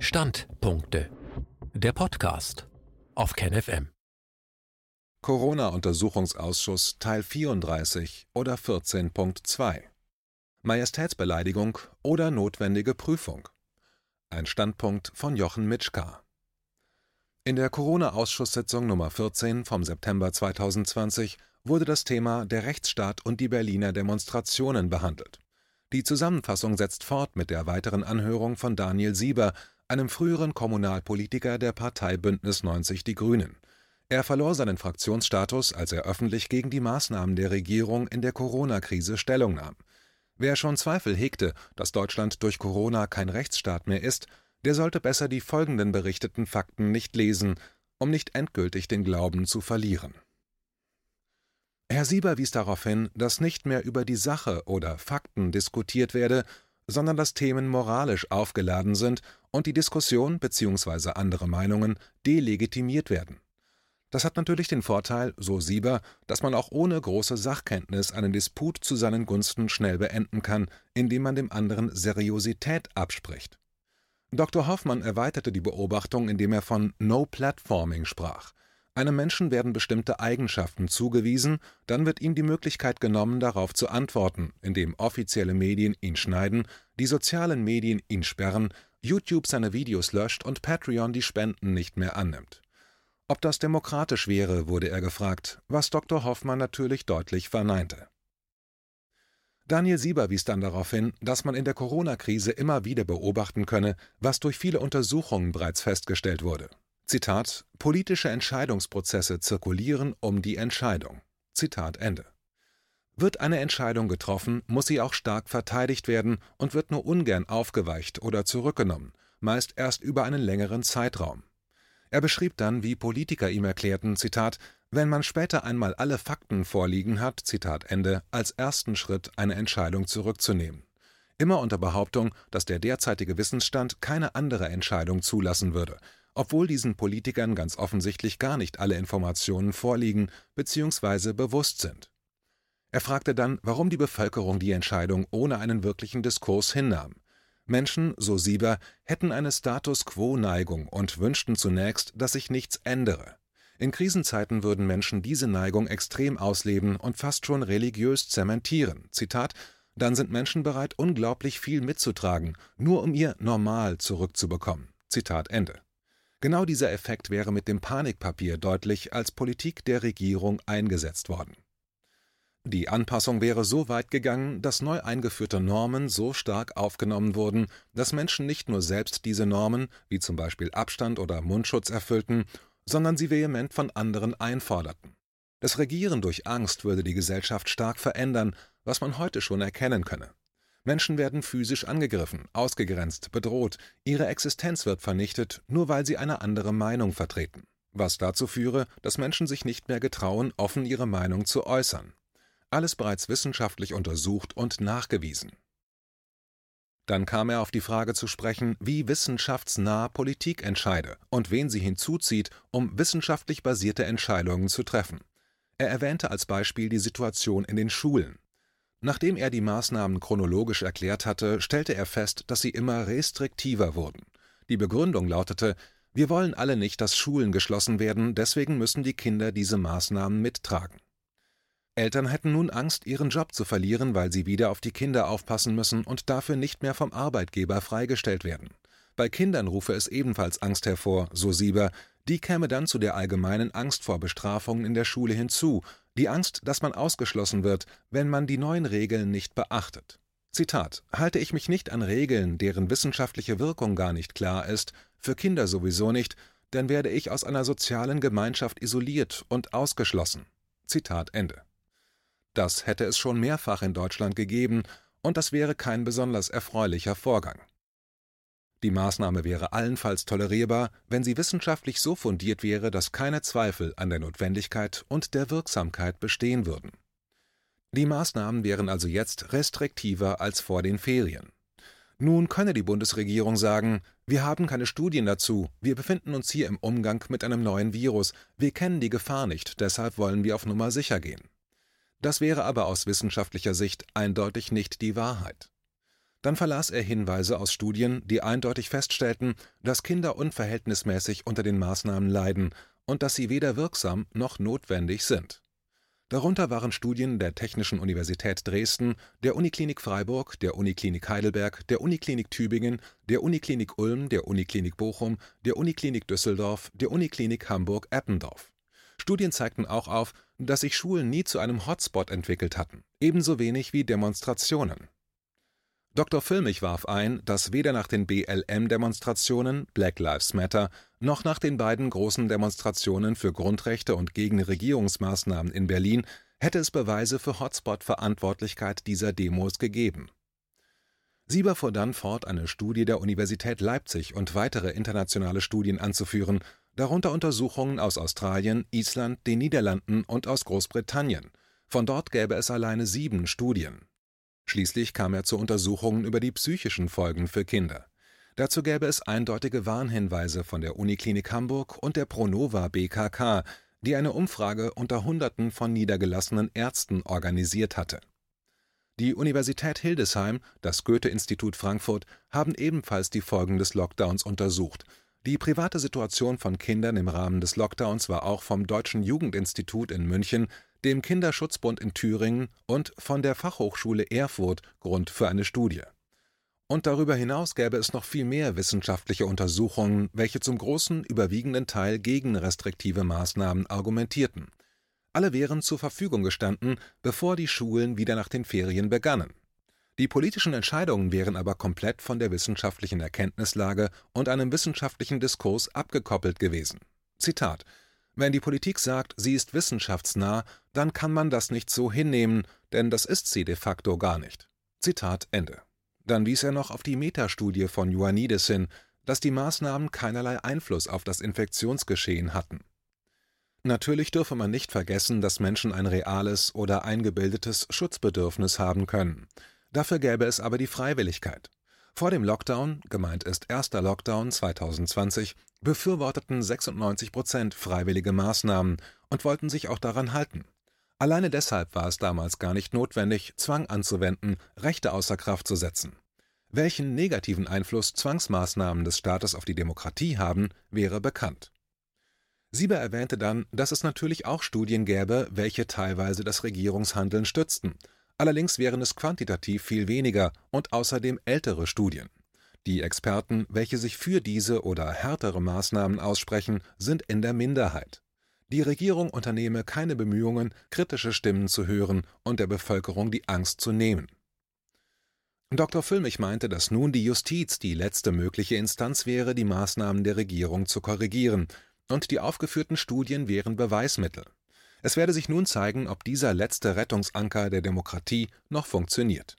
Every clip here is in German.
Standpunkte. Der Podcast auf KenFM. Corona-Untersuchungsausschuss Teil 34 oder 14.2 Majestätsbeleidigung oder notwendige Prüfung. Ein Standpunkt von Jochen Mitschka. In der Corona-Ausschusssitzung Nummer 14 vom September 2020 wurde das Thema der Rechtsstaat und die Berliner Demonstrationen behandelt. Die Zusammenfassung setzt fort mit der weiteren Anhörung von Daniel Sieber, einem früheren Kommunalpolitiker der Partei Bündnis 90 Die Grünen. Er verlor seinen Fraktionsstatus, als er öffentlich gegen die Maßnahmen der Regierung in der Corona-Krise Stellung nahm. Wer schon Zweifel hegte, dass Deutschland durch Corona kein Rechtsstaat mehr ist, der sollte besser die folgenden berichteten Fakten nicht lesen, um nicht endgültig den Glauben zu verlieren. Herr Sieber wies darauf hin, dass nicht mehr über die Sache oder Fakten diskutiert werde, sondern dass Themen moralisch aufgeladen sind und die Diskussion bzw. andere Meinungen delegitimiert werden. Das hat natürlich den Vorteil, so Sieber, dass man auch ohne große Sachkenntnis einen Disput zu seinen Gunsten schnell beenden kann, indem man dem anderen Seriosität abspricht. Dr. Hoffmann erweiterte die Beobachtung, indem er von No Platforming sprach. Einem Menschen werden bestimmte Eigenschaften zugewiesen, dann wird ihm die Möglichkeit genommen, darauf zu antworten, indem offizielle Medien ihn schneiden, die sozialen Medien ihn sperren, YouTube seine Videos löscht und Patreon die Spenden nicht mehr annimmt. Ob das demokratisch wäre, wurde er gefragt, was Dr. Hoffmann natürlich deutlich verneinte. Daniel Sieber wies dann darauf hin, dass man in der Corona-Krise immer wieder beobachten könne, was durch viele Untersuchungen bereits festgestellt wurde. Zitat: Politische Entscheidungsprozesse zirkulieren um die Entscheidung. Zitat Ende. Wird eine Entscheidung getroffen, muss sie auch stark verteidigt werden und wird nur ungern aufgeweicht oder zurückgenommen, meist erst über einen längeren Zeitraum. Er beschrieb dann, wie Politiker ihm erklärten, Zitat, wenn man später einmal alle Fakten vorliegen hat, Zitat Ende, als ersten Schritt eine Entscheidung zurückzunehmen. Immer unter Behauptung, dass der derzeitige Wissensstand keine andere Entscheidung zulassen würde, obwohl diesen Politikern ganz offensichtlich gar nicht alle Informationen vorliegen bzw. bewusst sind. Er fragte dann, warum die Bevölkerung die Entscheidung ohne einen wirklichen Diskurs hinnahm. Menschen, so Sieber, hätten eine Status-quo-Neigung und wünschten zunächst, dass sich nichts ändere. In Krisenzeiten würden Menschen diese Neigung extrem ausleben und fast schon religiös zementieren. Zitat: Dann sind Menschen bereit, unglaublich viel mitzutragen, nur um ihr Normal zurückzubekommen. Zitat Ende. Genau dieser Effekt wäre mit dem Panikpapier deutlich als Politik der Regierung eingesetzt worden. Die Anpassung wäre so weit gegangen, dass neu eingeführte Normen so stark aufgenommen wurden, dass Menschen nicht nur selbst diese Normen, wie zum Beispiel Abstand oder Mundschutz, erfüllten, sondern sie vehement von anderen einforderten. Das Regieren durch Angst würde die Gesellschaft stark verändern, was man heute schon erkennen könne. Menschen werden physisch angegriffen, ausgegrenzt, bedroht, ihre Existenz wird vernichtet, nur weil sie eine andere Meinung vertreten, was dazu führe, dass Menschen sich nicht mehr getrauen, offen ihre Meinung zu äußern. Alles bereits wissenschaftlich untersucht und nachgewiesen. Dann kam er auf die Frage zu sprechen, wie wissenschaftsnah Politik entscheide und wen sie hinzuzieht, um wissenschaftlich basierte Entscheidungen zu treffen. Er erwähnte als Beispiel die Situation in den Schulen. Nachdem er die Maßnahmen chronologisch erklärt hatte, stellte er fest, dass sie immer restriktiver wurden. Die Begründung lautete, wir wollen alle nicht, dass Schulen geschlossen werden, deswegen müssen die Kinder diese Maßnahmen mittragen. Eltern hätten nun Angst, ihren Job zu verlieren, weil sie wieder auf die Kinder aufpassen müssen und dafür nicht mehr vom Arbeitgeber freigestellt werden. Bei Kindern rufe es ebenfalls Angst hervor, so Sieber, die käme dann zu der allgemeinen Angst vor Bestrafungen in der Schule hinzu, die Angst, dass man ausgeschlossen wird, wenn man die neuen Regeln nicht beachtet. Zitat: Halte ich mich nicht an Regeln, deren wissenschaftliche Wirkung gar nicht klar ist, für Kinder sowieso nicht, dann werde ich aus einer sozialen Gemeinschaft isoliert und ausgeschlossen. Zitat Ende. Das hätte es schon mehrfach in Deutschland gegeben, und das wäre kein besonders erfreulicher Vorgang. Die Maßnahme wäre allenfalls tolerierbar, wenn sie wissenschaftlich so fundiert wäre, dass keine Zweifel an der Notwendigkeit und der Wirksamkeit bestehen würden. Die Maßnahmen wären also jetzt restriktiver als vor den Ferien. Nun könne die Bundesregierung sagen, wir haben keine Studien dazu, wir befinden uns hier im Umgang mit einem neuen Virus, wir kennen die Gefahr nicht, deshalb wollen wir auf Nummer sicher gehen. Das wäre aber aus wissenschaftlicher Sicht eindeutig nicht die Wahrheit. Dann verlas er Hinweise aus Studien, die eindeutig feststellten, dass Kinder unverhältnismäßig unter den Maßnahmen leiden und dass sie weder wirksam noch notwendig sind. Darunter waren Studien der Technischen Universität Dresden, der Uniklinik Freiburg, der Uniklinik Heidelberg, der Uniklinik Tübingen, der Uniklinik Ulm, der Uniklinik Bochum, der Uniklinik Düsseldorf, der Uniklinik Hamburg-Eppendorf. Studien zeigten auch auf, dass sich Schulen nie zu einem Hotspot entwickelt hatten, ebenso wenig wie Demonstrationen. Dr. Füllmich warf ein, dass weder nach den BLM-Demonstrationen Black Lives Matter noch nach den beiden großen Demonstrationen für Grundrechte und gegen Regierungsmaßnahmen in Berlin hätte es Beweise für Hotspot-Verantwortlichkeit dieser Demos gegeben. Sieber fuhr dann fort, eine Studie der Universität Leipzig und weitere internationale Studien anzuführen, darunter Untersuchungen aus Australien, Island, den Niederlanden und aus Großbritannien. Von dort gäbe es alleine sieben Studien. Schließlich kam er zu Untersuchungen über die psychischen Folgen für Kinder. Dazu gäbe es eindeutige Warnhinweise von der Uniklinik Hamburg und der Pronova BKK, die eine Umfrage unter Hunderten von niedergelassenen Ärzten organisiert hatte. Die Universität Hildesheim, das Goethe-Institut Frankfurt haben ebenfalls die Folgen des Lockdowns untersucht. Die private Situation von Kindern im Rahmen des Lockdowns war auch vom Deutschen Jugendinstitut in München, dem Kinderschutzbund in Thüringen und von der Fachhochschule Erfurt Grund für eine Studie und darüber hinaus gäbe es noch viel mehr wissenschaftliche Untersuchungen, welche zum großen überwiegenden Teil gegen restriktive Maßnahmen argumentierten. Alle wären zur Verfügung gestanden, bevor die Schulen wieder nach den Ferien begannen. Die politischen Entscheidungen wären aber komplett von der wissenschaftlichen Erkenntnislage und einem wissenschaftlichen Diskurs abgekoppelt gewesen. Zitat Wenn die Politik sagt, sie ist wissenschaftsnah, dann kann man das nicht so hinnehmen, denn das ist sie de facto gar nicht. Zitat Ende. Dann wies er noch auf die Metastudie von Ioannidis hin, dass die Maßnahmen keinerlei Einfluss auf das Infektionsgeschehen hatten. Natürlich dürfe man nicht vergessen, dass Menschen ein reales oder eingebildetes Schutzbedürfnis haben können. Dafür gäbe es aber die Freiwilligkeit. Vor dem Lockdown, gemeint ist erster Lockdown 2020, befürworteten 96 Prozent freiwillige Maßnahmen und wollten sich auch daran halten. Alleine deshalb war es damals gar nicht notwendig, Zwang anzuwenden, Rechte außer Kraft zu setzen. Welchen negativen Einfluss Zwangsmaßnahmen des Staates auf die Demokratie haben, wäre bekannt. Sieber erwähnte dann, dass es natürlich auch Studien gäbe, welche teilweise das Regierungshandeln stützten, allerdings wären es quantitativ viel weniger und außerdem ältere Studien. Die Experten, welche sich für diese oder härtere Maßnahmen aussprechen, sind in der Minderheit. Die Regierung unternehme keine Bemühungen, kritische Stimmen zu hören und der Bevölkerung die Angst zu nehmen. Dr. Füllmich meinte, dass nun die Justiz die letzte mögliche Instanz wäre, die Maßnahmen der Regierung zu korrigieren, und die aufgeführten Studien wären Beweismittel. Es werde sich nun zeigen, ob dieser letzte Rettungsanker der Demokratie noch funktioniert.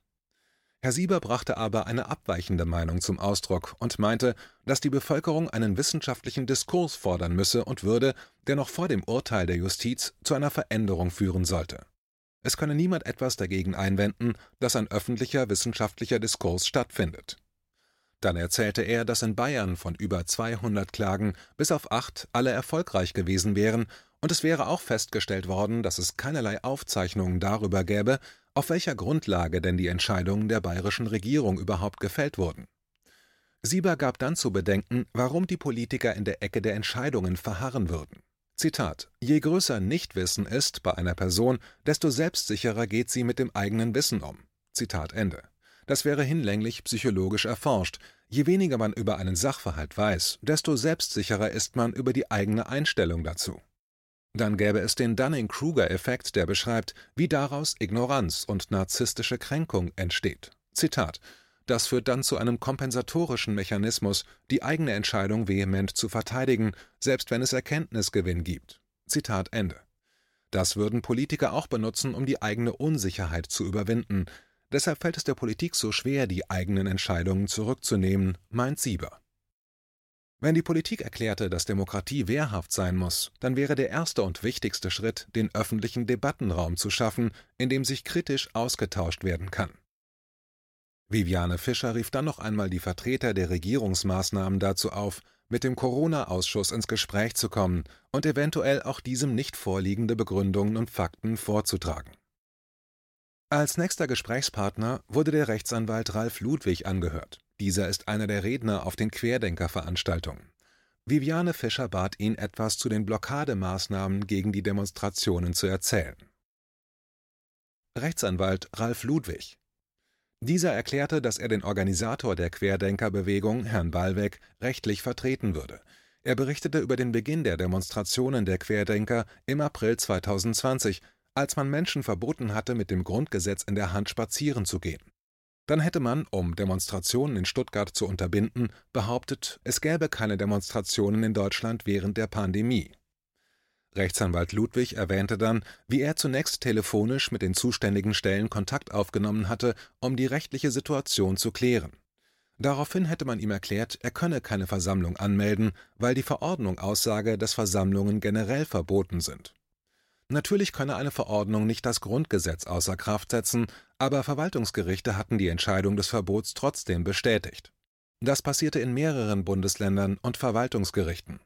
Herr Sieber brachte aber eine abweichende Meinung zum Ausdruck und meinte, dass die Bevölkerung einen wissenschaftlichen Diskurs fordern müsse und würde, der noch vor dem Urteil der Justiz zu einer Veränderung führen sollte. Es könne niemand etwas dagegen einwenden, dass ein öffentlicher wissenschaftlicher Diskurs stattfindet. Dann erzählte er, dass in Bayern von über 200 Klagen bis auf acht alle erfolgreich gewesen wären und es wäre auch festgestellt worden, dass es keinerlei Aufzeichnungen darüber gäbe, auf welcher Grundlage denn die Entscheidungen der bayerischen Regierung überhaupt gefällt wurden. Sieber gab dann zu bedenken, warum die Politiker in der Ecke der Entscheidungen verharren würden. Zitat: Je größer Nichtwissen ist bei einer Person, desto selbstsicherer geht sie mit dem eigenen Wissen um. Zitat Ende. Das wäre hinlänglich psychologisch erforscht. Je weniger man über einen Sachverhalt weiß, desto selbstsicherer ist man über die eigene Einstellung dazu. Dann gäbe es den Dunning-Kruger-Effekt, der beschreibt, wie daraus Ignoranz und narzisstische Kränkung entsteht. Zitat das führt dann zu einem kompensatorischen Mechanismus, die eigene Entscheidung vehement zu verteidigen, selbst wenn es Erkenntnisgewinn gibt. Zitat Ende. Das würden Politiker auch benutzen, um die eigene Unsicherheit zu überwinden. Deshalb fällt es der Politik so schwer, die eigenen Entscheidungen zurückzunehmen, meint Sieber. Wenn die Politik erklärte, dass Demokratie wehrhaft sein muss, dann wäre der erste und wichtigste Schritt, den öffentlichen Debattenraum zu schaffen, in dem sich kritisch ausgetauscht werden kann. Viviane Fischer rief dann noch einmal die Vertreter der Regierungsmaßnahmen dazu auf, mit dem Corona-Ausschuss ins Gespräch zu kommen und eventuell auch diesem nicht vorliegende Begründungen und Fakten vorzutragen Als nächster Gesprächspartner wurde der Rechtsanwalt Ralf Ludwig angehört. Dieser ist einer der Redner auf den Querdenker-Veranstaltungen. Viviane Fischer bat ihn, etwas zu den Blockademaßnahmen gegen die Demonstrationen zu erzählen. Rechtsanwalt Ralf Ludwig dieser erklärte, dass er den Organisator der Querdenkerbewegung, Herrn Ballweg, rechtlich vertreten würde. Er berichtete über den Beginn der Demonstrationen der Querdenker im April 2020, als man Menschen verboten hatte, mit dem Grundgesetz in der Hand spazieren zu gehen. Dann hätte man, um Demonstrationen in Stuttgart zu unterbinden, behauptet, es gäbe keine Demonstrationen in Deutschland während der Pandemie. Rechtsanwalt Ludwig erwähnte dann, wie er zunächst telefonisch mit den zuständigen Stellen Kontakt aufgenommen hatte, um die rechtliche Situation zu klären. Daraufhin hätte man ihm erklärt, er könne keine Versammlung anmelden, weil die Verordnung aussage, dass Versammlungen generell verboten sind. Natürlich könne eine Verordnung nicht das Grundgesetz außer Kraft setzen, aber Verwaltungsgerichte hatten die Entscheidung des Verbots trotzdem bestätigt. Das passierte in mehreren Bundesländern und Verwaltungsgerichten.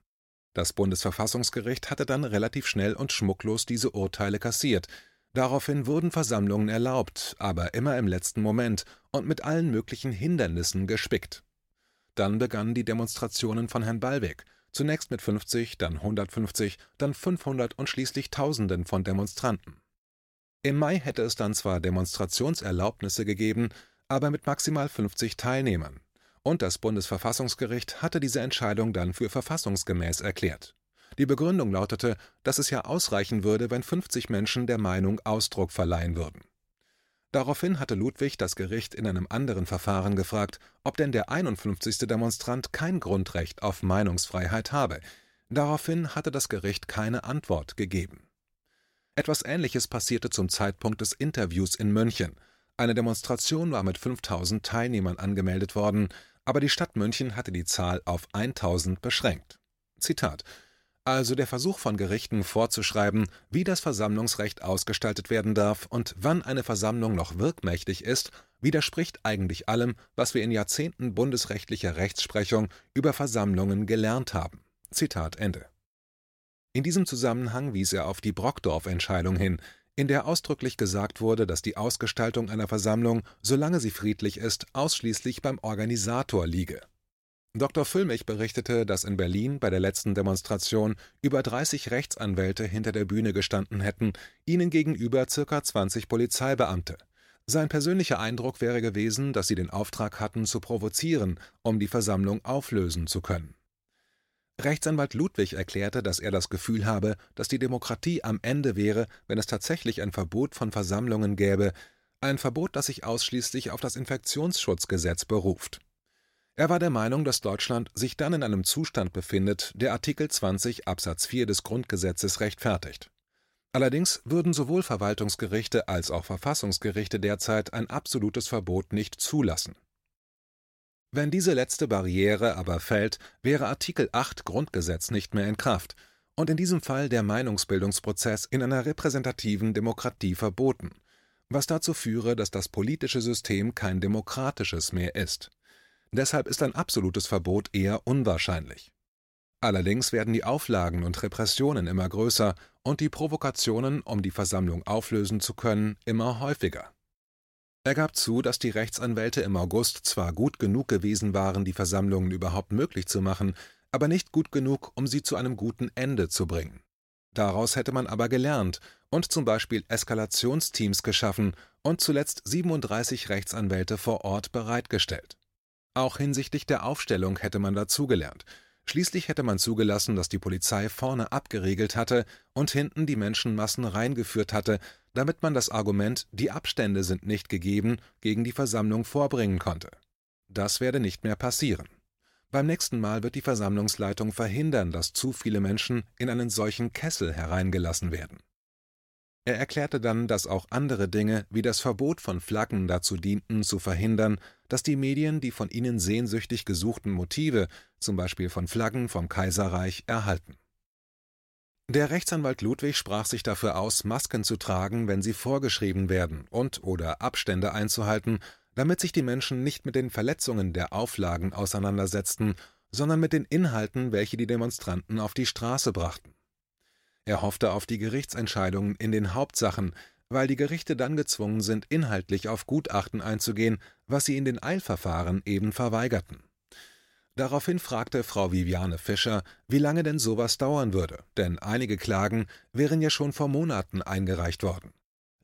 Das Bundesverfassungsgericht hatte dann relativ schnell und schmucklos diese Urteile kassiert. Daraufhin wurden Versammlungen erlaubt, aber immer im letzten Moment und mit allen möglichen Hindernissen gespickt. Dann begannen die Demonstrationen von Herrn Ballweg, zunächst mit 50, dann 150, dann 500 und schließlich Tausenden von Demonstranten. Im Mai hätte es dann zwar Demonstrationserlaubnisse gegeben, aber mit maximal 50 Teilnehmern. Und das Bundesverfassungsgericht hatte diese Entscheidung dann für verfassungsgemäß erklärt. Die Begründung lautete, dass es ja ausreichen würde, wenn 50 Menschen der Meinung Ausdruck verleihen würden. Daraufhin hatte Ludwig das Gericht in einem anderen Verfahren gefragt, ob denn der 51. Demonstrant kein Grundrecht auf Meinungsfreiheit habe. Daraufhin hatte das Gericht keine Antwort gegeben. Etwas Ähnliches passierte zum Zeitpunkt des Interviews in München. Eine Demonstration war mit 5000 Teilnehmern angemeldet worden, aber die Stadt München hatte die Zahl auf 1000 beschränkt. Zitat also der Versuch von Gerichten vorzuschreiben, wie das Versammlungsrecht ausgestaltet werden darf und wann eine Versammlung noch wirkmächtig ist, widerspricht eigentlich allem, was wir in Jahrzehnten bundesrechtlicher Rechtsprechung über Versammlungen gelernt haben. Zitat Ende. In diesem Zusammenhang wies er auf die Brockdorf-Entscheidung hin, in der ausdrücklich gesagt wurde, dass die Ausgestaltung einer Versammlung, solange sie friedlich ist, ausschließlich beim Organisator liege Dr. Füllmich berichtete, dass in Berlin bei der letzten Demonstration über 30 Rechtsanwälte hinter der Bühne gestanden hätten, ihnen gegenüber ca. 20 Polizeibeamte. Sein persönlicher Eindruck wäre gewesen, dass sie den Auftrag hatten, zu provozieren, um die Versammlung auflösen zu können. Rechtsanwalt Ludwig erklärte, dass er das Gefühl habe, dass die Demokratie am Ende wäre, wenn es tatsächlich ein Verbot von Versammlungen gäbe, ein Verbot, das sich ausschließlich auf das Infektionsschutzgesetz beruft. Er war der Meinung, dass Deutschland sich dann in einem Zustand befindet, der Artikel 20 Absatz 4 des Grundgesetzes rechtfertigt. Allerdings würden sowohl Verwaltungsgerichte als auch Verfassungsgerichte derzeit ein absolutes Verbot nicht zulassen. Wenn diese letzte Barriere aber fällt, wäre Artikel 8 Grundgesetz nicht mehr in Kraft und in diesem Fall der Meinungsbildungsprozess in einer repräsentativen Demokratie verboten, was dazu führe, dass das politische System kein demokratisches mehr ist. Deshalb ist ein absolutes Verbot eher unwahrscheinlich. Allerdings werden die Auflagen und Repressionen immer größer und die Provokationen, um die Versammlung auflösen zu können, immer häufiger. Er gab zu, dass die Rechtsanwälte im August zwar gut genug gewesen waren, die Versammlungen überhaupt möglich zu machen, aber nicht gut genug, um sie zu einem guten Ende zu bringen. Daraus hätte man aber gelernt und zum Beispiel Eskalationsteams geschaffen und zuletzt 37 Rechtsanwälte vor Ort bereitgestellt. Auch hinsichtlich der Aufstellung hätte man dazugelernt. Schließlich hätte man zugelassen, dass die Polizei vorne abgeriegelt hatte und hinten die Menschenmassen reingeführt hatte, damit man das Argument, die Abstände sind nicht gegeben, gegen die Versammlung vorbringen konnte. Das werde nicht mehr passieren. Beim nächsten Mal wird die Versammlungsleitung verhindern, dass zu viele Menschen in einen solchen Kessel hereingelassen werden. Er erklärte dann, dass auch andere Dinge wie das Verbot von Flaggen dazu dienten, zu verhindern, dass die Medien die von ihnen sehnsüchtig gesuchten Motive, zum Beispiel von Flaggen vom Kaiserreich, erhalten. Der Rechtsanwalt Ludwig sprach sich dafür aus, Masken zu tragen, wenn sie vorgeschrieben werden und oder Abstände einzuhalten, damit sich die Menschen nicht mit den Verletzungen der Auflagen auseinandersetzten, sondern mit den Inhalten, welche die Demonstranten auf die Straße brachten. Er hoffte auf die Gerichtsentscheidungen in den Hauptsachen, weil die Gerichte dann gezwungen sind, inhaltlich auf Gutachten einzugehen, was sie in den Eilverfahren eben verweigerten. Daraufhin fragte Frau Viviane Fischer, wie lange denn sowas dauern würde, denn einige Klagen wären ja schon vor Monaten eingereicht worden.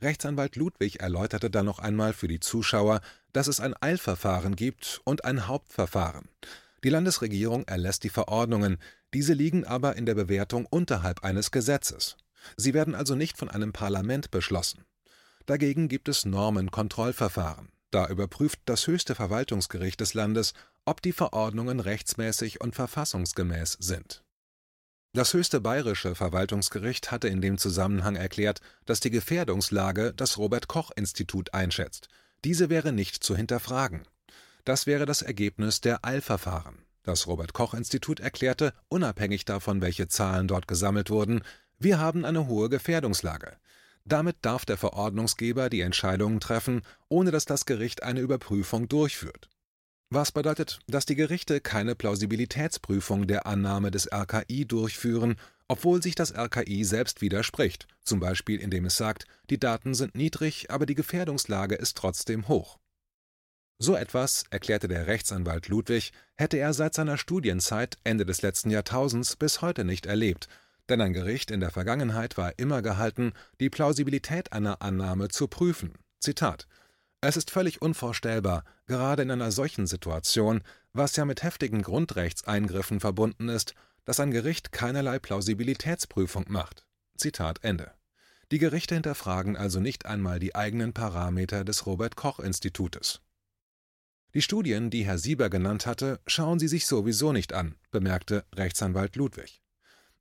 Rechtsanwalt Ludwig erläuterte dann noch einmal für die Zuschauer, dass es ein Eilverfahren gibt und ein Hauptverfahren. Die Landesregierung erlässt die Verordnungen, diese liegen aber in der Bewertung unterhalb eines Gesetzes. Sie werden also nicht von einem Parlament beschlossen. Dagegen gibt es Normenkontrollverfahren. Da überprüft das höchste Verwaltungsgericht des Landes, ob die Verordnungen rechtsmäßig und verfassungsgemäß sind. Das höchste bayerische Verwaltungsgericht hatte in dem Zusammenhang erklärt, dass die Gefährdungslage das Robert Koch Institut einschätzt. Diese wäre nicht zu hinterfragen. Das wäre das Ergebnis der Eilverfahren. Das Robert Koch Institut erklärte, unabhängig davon, welche Zahlen dort gesammelt wurden, wir haben eine hohe Gefährdungslage. Damit darf der Verordnungsgeber die Entscheidungen treffen, ohne dass das Gericht eine Überprüfung durchführt. Was bedeutet, dass die Gerichte keine Plausibilitätsprüfung der Annahme des RKI durchführen, obwohl sich das RKI selbst widerspricht, zum Beispiel indem es sagt, die Daten sind niedrig, aber die Gefährdungslage ist trotzdem hoch. So etwas, erklärte der Rechtsanwalt Ludwig, hätte er seit seiner Studienzeit Ende des letzten Jahrtausends bis heute nicht erlebt, denn ein Gericht in der Vergangenheit war immer gehalten, die Plausibilität einer Annahme zu prüfen. Zitat Es ist völlig unvorstellbar, gerade in einer solchen Situation, was ja mit heftigen Grundrechtseingriffen verbunden ist, dass ein Gericht keinerlei Plausibilitätsprüfung macht. Zitat Ende. Die Gerichte hinterfragen also nicht einmal die eigenen Parameter des Robert Koch Institutes. Die Studien, die Herr Sieber genannt hatte, schauen Sie sich sowieso nicht an, bemerkte Rechtsanwalt Ludwig.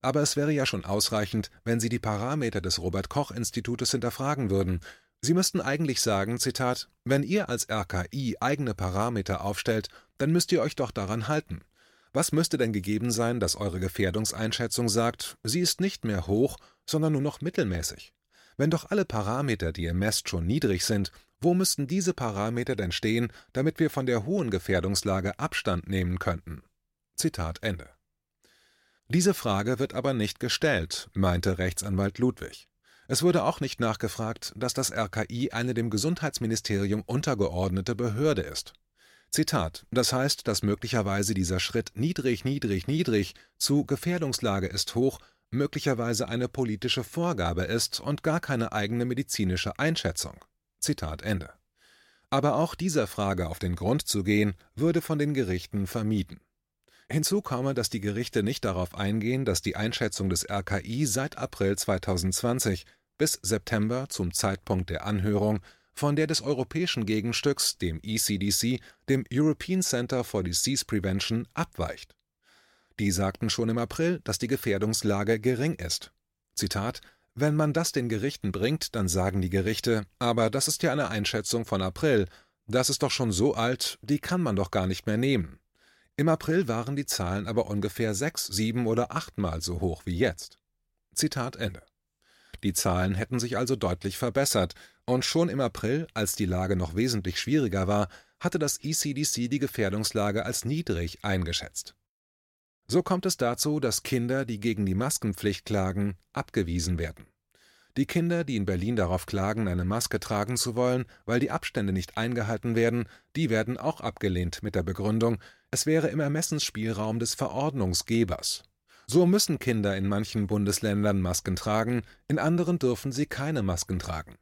Aber es wäre ja schon ausreichend, wenn Sie die Parameter des Robert Koch Institutes hinterfragen würden. Sie müssten eigentlich sagen, Zitat, wenn ihr als RKI eigene Parameter aufstellt, dann müsst ihr euch doch daran halten. Was müsste denn gegeben sein, dass eure Gefährdungseinschätzung sagt, sie ist nicht mehr hoch, sondern nur noch mittelmäßig? Wenn doch alle Parameter, die ihr messt, schon niedrig sind, wo müssten diese Parameter denn stehen, damit wir von der hohen Gefährdungslage Abstand nehmen könnten? Zitat Ende. Diese Frage wird aber nicht gestellt, meinte Rechtsanwalt Ludwig. Es wurde auch nicht nachgefragt, dass das RKI eine dem Gesundheitsministerium untergeordnete Behörde ist. Zitat: Das heißt, dass möglicherweise dieser Schritt niedrig, niedrig, niedrig zu Gefährdungslage ist hoch möglicherweise eine politische Vorgabe ist und gar keine eigene medizinische Einschätzung. Zitat Ende. Aber auch dieser Frage auf den Grund zu gehen, würde von den Gerichten vermieden. Hinzu komme, dass die Gerichte nicht darauf eingehen, dass die Einschätzung des RKI seit April 2020 bis September zum Zeitpunkt der Anhörung von der des europäischen Gegenstücks, dem ECDC, dem European Center for Disease Prevention, abweicht. Die sagten schon im April, dass die Gefährdungslage gering ist. Zitat Wenn man das den Gerichten bringt, dann sagen die Gerichte, aber das ist ja eine Einschätzung von April, das ist doch schon so alt, die kann man doch gar nicht mehr nehmen. Im April waren die Zahlen aber ungefähr sechs, sieben oder achtmal so hoch wie jetzt. Zitat Ende. Die Zahlen hätten sich also deutlich verbessert, und schon im April, als die Lage noch wesentlich schwieriger war, hatte das ECDC die Gefährdungslage als niedrig eingeschätzt. So kommt es dazu, dass Kinder, die gegen die Maskenpflicht klagen, abgewiesen werden. Die Kinder, die in Berlin darauf klagen, eine Maske tragen zu wollen, weil die Abstände nicht eingehalten werden, die werden auch abgelehnt mit der Begründung, es wäre im Ermessensspielraum des Verordnungsgebers. So müssen Kinder in manchen Bundesländern Masken tragen, in anderen dürfen sie keine Masken tragen.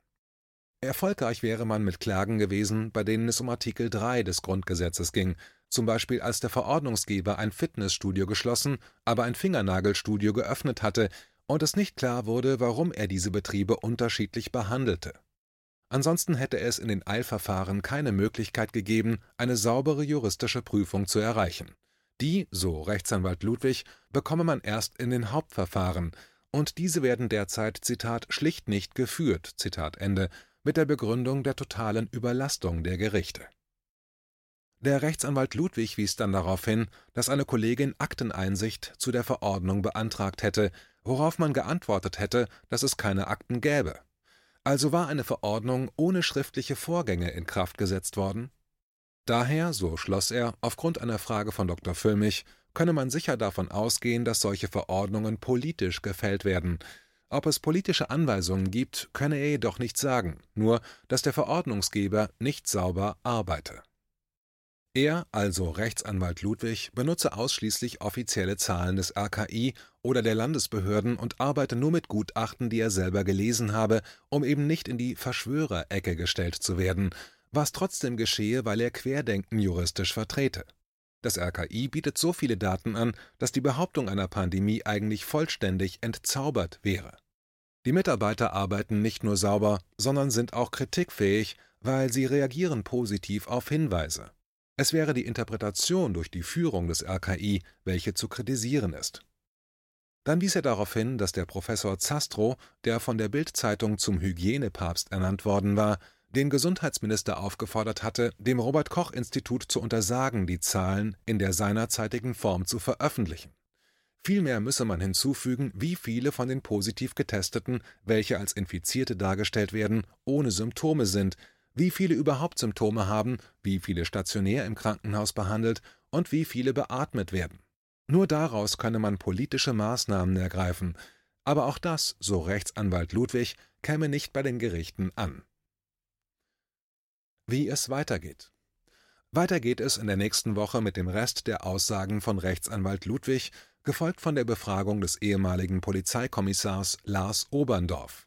Erfolgreich wäre man mit Klagen gewesen, bei denen es um Artikel 3 des Grundgesetzes ging, zum Beispiel als der Verordnungsgeber ein Fitnessstudio geschlossen, aber ein Fingernagelstudio geöffnet hatte und es nicht klar wurde, warum er diese Betriebe unterschiedlich behandelte. Ansonsten hätte es in den Eilverfahren keine Möglichkeit gegeben, eine saubere juristische Prüfung zu erreichen. Die, so Rechtsanwalt Ludwig, bekomme man erst in den Hauptverfahren, und diese werden derzeit, Zitat, schlicht nicht geführt, Zitat Ende, mit der Begründung der totalen Überlastung der Gerichte. Der Rechtsanwalt Ludwig wies dann darauf hin, dass eine Kollegin Akteneinsicht zu der Verordnung beantragt hätte, worauf man geantwortet hätte, dass es keine Akten gäbe. Also war eine Verordnung ohne schriftliche Vorgänge in Kraft gesetzt worden? Daher, so schloss er, aufgrund einer Frage von Dr. Füllmich, könne man sicher davon ausgehen, dass solche Verordnungen politisch gefällt werden. Ob es politische Anweisungen gibt, könne er jedoch nicht sagen, nur dass der Verordnungsgeber nicht sauber arbeite. Er, also Rechtsanwalt Ludwig, benutze ausschließlich offizielle Zahlen des RKI oder der Landesbehörden und arbeite nur mit Gutachten, die er selber gelesen habe, um eben nicht in die Verschwörerecke gestellt zu werden, was trotzdem geschehe, weil er Querdenken juristisch vertrete. Das RKI bietet so viele Daten an, dass die Behauptung einer Pandemie eigentlich vollständig entzaubert wäre. Die Mitarbeiter arbeiten nicht nur sauber, sondern sind auch kritikfähig, weil sie reagieren positiv auf Hinweise. Es wäre die Interpretation durch die Führung des RKI, welche zu kritisieren ist. Dann wies er darauf hin, dass der Professor Zastrow, der von der Bild-Zeitung zum Hygienepapst ernannt worden war, den Gesundheitsminister aufgefordert hatte, dem Robert Koch Institut zu untersagen, die Zahlen in der seinerzeitigen Form zu veröffentlichen. Vielmehr müsse man hinzufügen, wie viele von den positiv Getesteten, welche als Infizierte dargestellt werden, ohne Symptome sind, wie viele überhaupt Symptome haben, wie viele stationär im Krankenhaus behandelt und wie viele beatmet werden. Nur daraus könne man politische Maßnahmen ergreifen, aber auch das, so Rechtsanwalt Ludwig, käme nicht bei den Gerichten an. Wie es weitergeht. Weiter geht es in der nächsten Woche mit dem Rest der Aussagen von Rechtsanwalt Ludwig, gefolgt von der Befragung des ehemaligen Polizeikommissars Lars Oberndorf.